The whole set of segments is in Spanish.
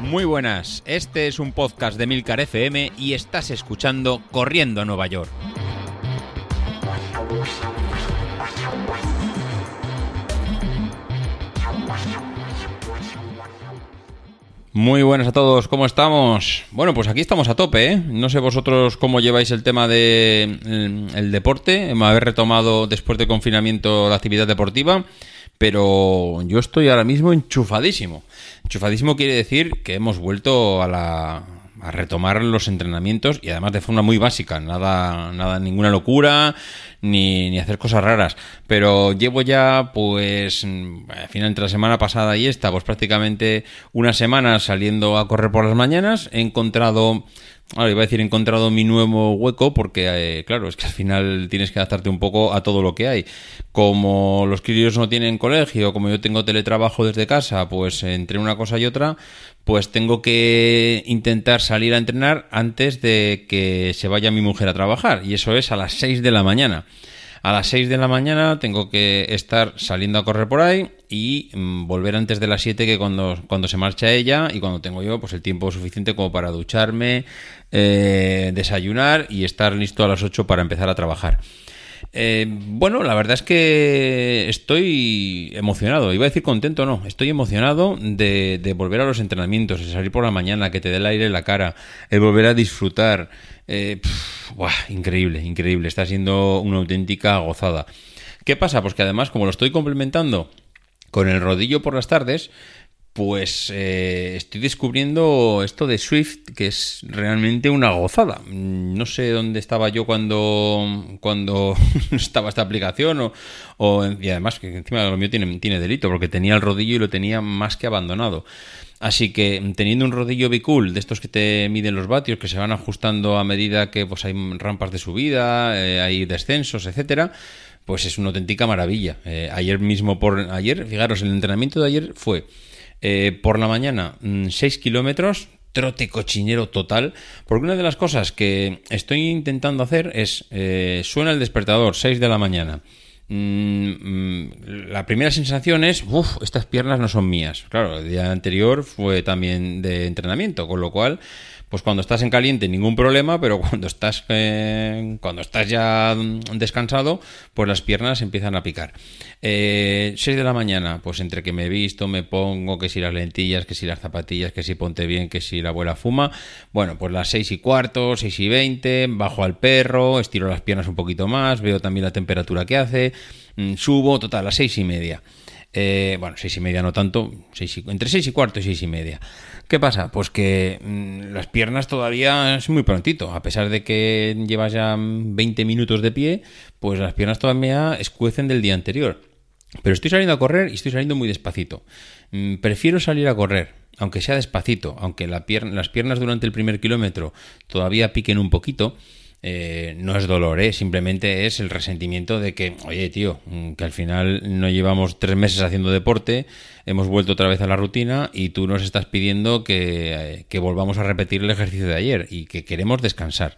Muy buenas, este es un podcast de Milcar FM y estás escuchando Corriendo a Nueva York. Muy buenas a todos, ¿cómo estamos? Bueno, pues aquí estamos a tope, ¿eh? No sé vosotros cómo lleváis el tema de mm, el, deporte, haber retomado después de confinamiento la actividad deportiva, pero yo estoy ahora mismo enchufadísimo. Enchufadísimo quiere decir que hemos vuelto a la, a retomar los entrenamientos y además de forma muy básica, nada, nada, ninguna locura, ni, ni hacer cosas raras. Pero llevo ya, pues, al final entre la semana pasada y esta, pues prácticamente una semana saliendo a correr por las mañanas. He encontrado Ahora iba a decir, he encontrado mi nuevo hueco porque, eh, claro, es que al final tienes que adaptarte un poco a todo lo que hay. Como los críos no tienen colegio, como yo tengo teletrabajo desde casa, pues entre una cosa y otra, pues tengo que intentar salir a entrenar antes de que se vaya mi mujer a trabajar. Y eso es a las 6 de la mañana. A las 6 de la mañana tengo que estar saliendo a correr por ahí y mm, volver antes de las 7 que cuando, cuando se marcha ella y cuando tengo yo pues el tiempo suficiente como para ducharme, eh, desayunar y estar listo a las 8 para empezar a trabajar. Eh, bueno, la verdad es que estoy emocionado. Iba a decir contento, no. Estoy emocionado de, volver a los entrenamientos, de salir por la mañana, que te dé el aire en la cara, de volver a disfrutar. Eh, increíble, increíble. Está siendo una auténtica gozada. ¿Qué pasa? Pues que además, como lo estoy complementando con el rodillo por las tardes, pues eh, estoy descubriendo esto de Swift, que es realmente una gozada. No sé dónde estaba yo cuando, cuando estaba esta aplicación, o, y además que encima lo mío tiene, tiene delito, porque tenía el rodillo y lo tenía más que abandonado. Así que teniendo un rodillo bicool de estos que te miden los vatios, que se van ajustando a medida que pues, hay rampas de subida, eh, hay descensos, etcétera, pues es una auténtica maravilla. Eh, ayer mismo por ayer, fijaros, el entrenamiento de ayer fue eh, por la mañana, 6 mm, kilómetros, trote cochinero total, porque una de las cosas que estoy intentando hacer es, eh, suena el despertador, 6 de la mañana. Mm, mm, la primera sensación es, uff, estas piernas no son mías. Claro, el día anterior fue también de entrenamiento, con lo cual pues cuando estás en caliente ningún problema, pero cuando estás, eh, cuando estás ya descansado, pues las piernas empiezan a picar. Eh, 6 de la mañana, pues entre que me visto, me pongo, que si las lentillas, que si las zapatillas, que si ponte bien, que si la abuela fuma, bueno, pues las 6 y cuarto, 6 y 20, bajo al perro, estiro las piernas un poquito más, veo también la temperatura que hace, mm, subo, total, las 6 y media. Eh, bueno, seis y media no tanto, entre seis y cuarto y seis y media. ¿Qué pasa? Pues que mm, las piernas todavía es muy prontito. A pesar de que llevas ya 20 minutos de pie, pues las piernas todavía escuecen del día anterior. Pero estoy saliendo a correr y estoy saliendo muy despacito. Mm, prefiero salir a correr, aunque sea despacito, aunque las piernas durante el primer kilómetro todavía piquen un poquito eh, no es dolor, ¿eh? simplemente es el resentimiento de que, oye, tío, mm, que al final no llevamos tres meses haciendo deporte, hemos vuelto otra vez a la rutina y tú nos estás pidiendo que, eh, volvamos a repetir el ejercicio de ayer y que queremos descansar.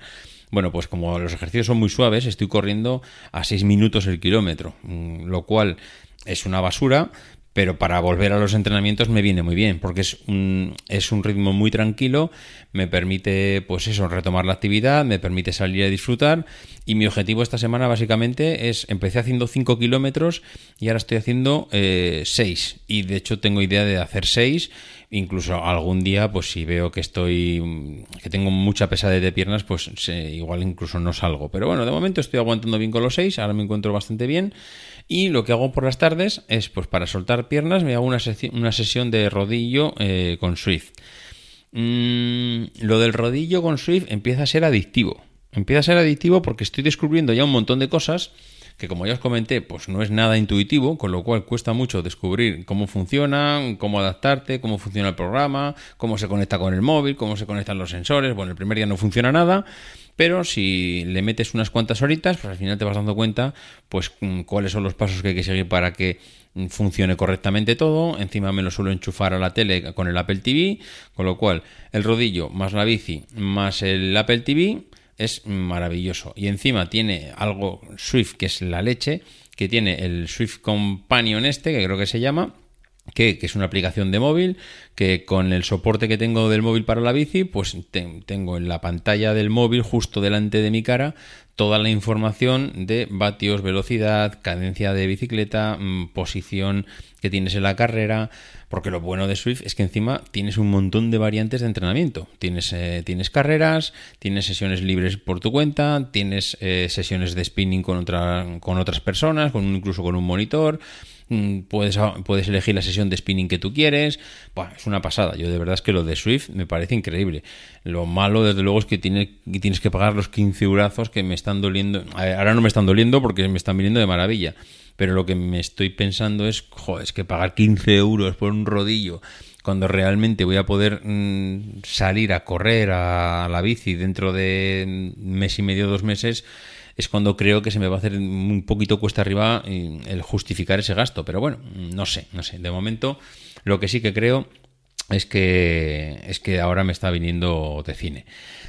Bueno, pues como los ejercicios son muy suaves, estoy corriendo a seis minutos el kilómetro, mm, lo cual es una basura, pero para volver a los entrenamientos me viene muy bien, porque es un, es un ritmo muy tranquilo, me permite, pues eso, retomar la actividad, me permite salir a disfrutar, y mi objetivo esta semana básicamente es, empecé haciendo 5 kilómetros y ahora estoy haciendo 6, eh, y de hecho tengo idea de hacer 6, incluso algún día, pues si veo que estoy, que tengo mucha pesadez de piernas, pues igual incluso no salgo, pero bueno, de momento estoy aguantando bien con los 6, ahora me encuentro bastante bien, y lo que hago por las tardes es, pues para soltar piernas, me hago una, una sesión de rodillo eh, con Swift. Mm, lo del rodillo con Swift empieza a ser adictivo. Empieza a ser adictivo porque estoy descubriendo ya un montón de cosas que como ya os comenté, pues no es nada intuitivo, con lo cual cuesta mucho descubrir cómo funciona, cómo adaptarte, cómo funciona el programa, cómo se conecta con el móvil, cómo se conectan los sensores. Bueno, el primer día no funciona nada, pero si le metes unas cuantas horitas, pues al final te vas dando cuenta, pues mm, cuáles son los pasos que hay que seguir para que mm, funcione correctamente todo. Encima me lo suelo enchufar a la tele con el Apple TV, con lo cual el rodillo más la bici más el Apple TV es maravilloso. Y encima tiene algo Swift, que es la leche, que tiene el Swift Companion este, que creo que se llama, que, es una aplicación de móvil, que con el soporte que tengo del móvil para la bici, pues tengo en la pantalla del móvil, justo delante de mi cara, toda la información de vatios, velocidad, cadencia de bicicleta, mm, posición que tienes en la carrera, porque lo bueno de Swift es que encima tienes un montón de variantes de entrenamiento. Tienes, eh, tienes carreras, tienes sesiones libres por tu cuenta, tienes eh, sesiones de spinning con, otra, con otras personas, con, incluso con un monitor. Mm, puedes, puedes elegir la sesión de spinning que tú quieres. es una pasada. Yo de verdad es que lo de Swift me parece increíble. Lo malo, desde luego, es que, tiene, tienes que pagar los 15 eurazos que me están doliendo. Ahora no me están doliendo porque me están viniendo de maravilla. Pero lo que me estoy pensando es, joder, es que pagar 15 euros por un rodillo cuando realmente voy a poder mm, salir a correr a la bici dentro de mes y medio, dos meses, es cuando creo que se me va a hacer un poquito cuesta arriba el justificar ese gasto. Pero bueno, no sé, no sé. De momento, lo que sí que creo es que es que ahora me está viniendo de cine.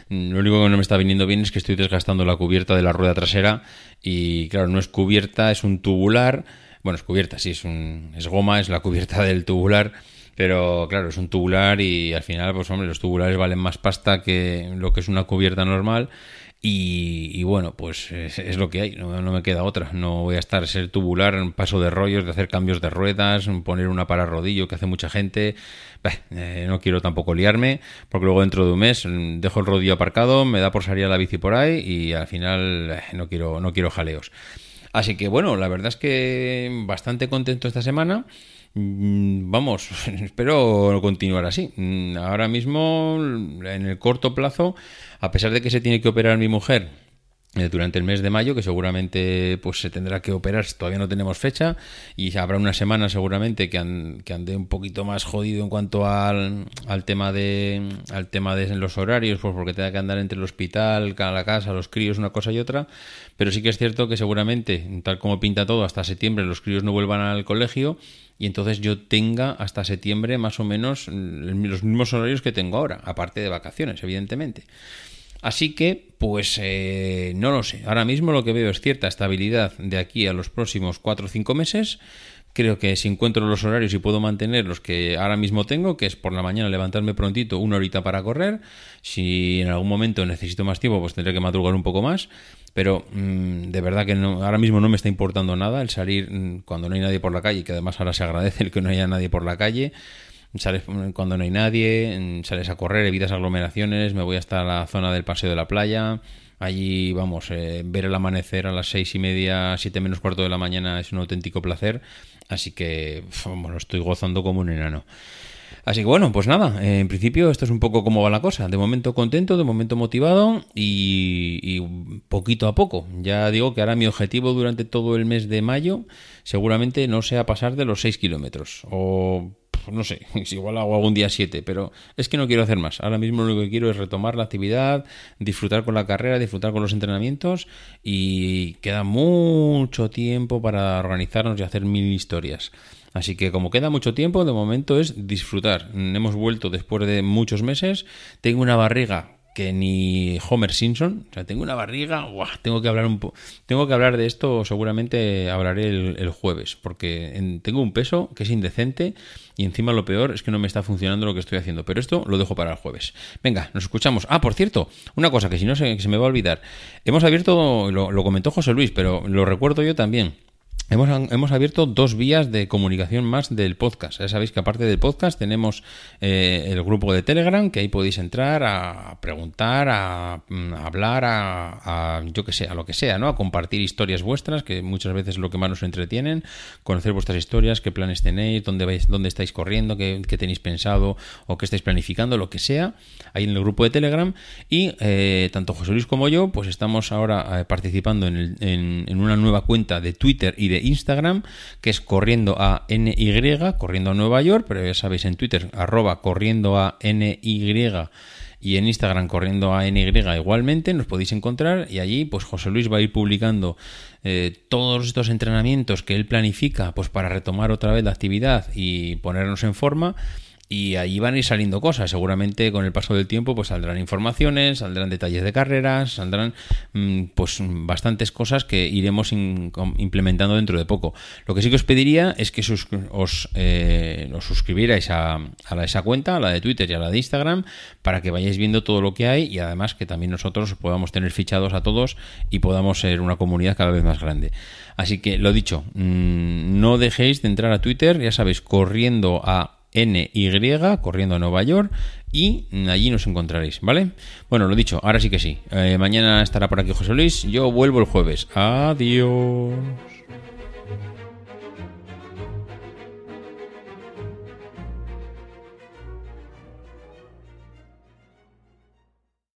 Lo único que no me está viniendo bien es que estoy desgastando la cubierta de la rueda trasera y claro, no es cubierta, es un tubular. Bueno, es cubierta, sí, es un es goma, es la cubierta del tubular, pero claro, es un tubular y al final pues hombre, los tubulares valen más pasta que lo que es una cubierta normal y, bueno, pues es, lo que hay, no, me queda otra. No voy a estar ser tubular, en paso de rollos, de hacer cambios de ruedas, poner una para rodillo que hace mucha gente. Eh, no quiero tampoco liarme, porque luego dentro de un mes mm, dejo el rodillo aparcado, me da por salir a la bici por ahí y al final eh, no, quiero, no quiero jaleos. Así que bueno, la verdad es que bastante contento esta semana. Mm, vamos, espero continuar así. Mm, ahora mismo, en el corto plazo, a pesar de que se tiene que operar mi mujer durante el mes de mayo, que seguramente pues se tendrá que operar, todavía no tenemos fecha, y habrá una semana seguramente que, ande un poquito más jodido en cuanto al, al tema de al tema de los horarios, pues porque tenga que andar entre el hospital, la casa, los críos, una cosa y otra, pero sí que es cierto que seguramente, tal como pinta todo, hasta septiembre los críos no vuelvan al colegio y entonces yo tenga hasta septiembre más o menos los mismos horarios que tengo ahora, aparte de vacaciones, evidentemente. Así que, pues eh, no lo sé. Ahora mismo lo que veo es cierta estabilidad de aquí a los próximos 4 o 5 meses. Creo que si encuentro los horarios y puedo mantener los que ahora mismo tengo, que es por la mañana levantarme prontito una horita para correr, si en algún momento necesito más tiempo, pues tendré que madrugar un poco más. Pero mm, de verdad que no, ahora mismo no me está importando nada el salir mm, cuando no hay nadie por la calle, que además ahora se agradece el que no haya nadie por la calle sales cuando no hay nadie, sales a correr, evitas aglomeraciones, me voy hasta la zona del paseo de la playa. Allí, vamos, eh, ver el amanecer a las seis y media, siete menos cuarto de la mañana es un auténtico placer. Así que, bueno, estoy gozando como un enano. Así que bueno, pues nada, en principio esto es un poco como va la cosa. De momento contento, de momento motivado y, y, poquito a poco. Ya digo que ahora mi objetivo durante todo el mes de mayo seguramente no sea pasar de los 6 kilómetros o no sé, igual hago algún día siete, pero es que no quiero hacer más. Ahora mismo lo que quiero es retomar la actividad, disfrutar con la carrera, disfrutar con los entrenamientos y queda mucho tiempo para organizarnos y hacer mil historias. Así que como queda mucho tiempo, de momento es disfrutar. Hemos vuelto después de muchos meses. Tengo una barriga que ni Homer Simpson. O sea, tengo una barriga, tengo que hablar un tengo que hablar de esto, seguramente hablaré el, jueves, porque tengo un peso que es indecente y encima lo peor es que no me está funcionando lo que estoy haciendo. Pero esto lo dejo para el jueves. Venga, nos escuchamos. Ah, por cierto, una cosa que si no se, se me va a olvidar. Hemos abierto, lo comentó José Luis, pero lo recuerdo yo también Hemos, abierto dos vías de comunicación más del podcast. Ya sabéis que aparte del podcast tenemos eh, el grupo de Telegram, que ahí podéis entrar a preguntar, a, mm, hablar, a, yo que sé, a lo que sea, ¿no? A compartir historias vuestras, que muchas veces es lo que más nos entretienen, conocer vuestras historias, qué planes tenéis, dónde vais, dónde estáis corriendo, qué, tenéis pensado o qué estáis planificando, lo que sea, ahí en el grupo de Telegram. Y eh, tanto José Luis como yo, pues estamos ahora eh, participando en, en una nueva cuenta de Twitter y de Instagram, que es corriendo a NY, corriendo a Nueva York, pero ya sabéis en Twitter, arroba corriendo a NY y en Instagram corriendo a NY igualmente, nos podéis encontrar y allí pues José Luis va a ir publicando eh, todos estos entrenamientos que él planifica pues para retomar otra vez la actividad y ponernos en forma y ahí van a ir saliendo cosas. Seguramente con el paso del tiempo pues saldrán informaciones, saldrán detalles de carreras, saldrán mm, pues bastantes cosas que iremos implementando dentro de poco. Lo que sí que os pediría es que os, eh, os suscribierais a, a, esa cuenta, a la de Twitter y a la de Instagram, para que vayáis viendo todo lo que hay y además que también nosotros podamos tener fichados a todos y podamos ser una comunidad cada vez más grande. Así que lo dicho, mm, no dejéis de entrar a Twitter, ya sabéis, corriendo a NY, corriendo a Nueva York, y allí nos encontraréis, ¿vale? Bueno, lo dicho, ahora sí que sí. Eh, mañana estará por aquí José Luis, yo vuelvo el jueves. Adiós.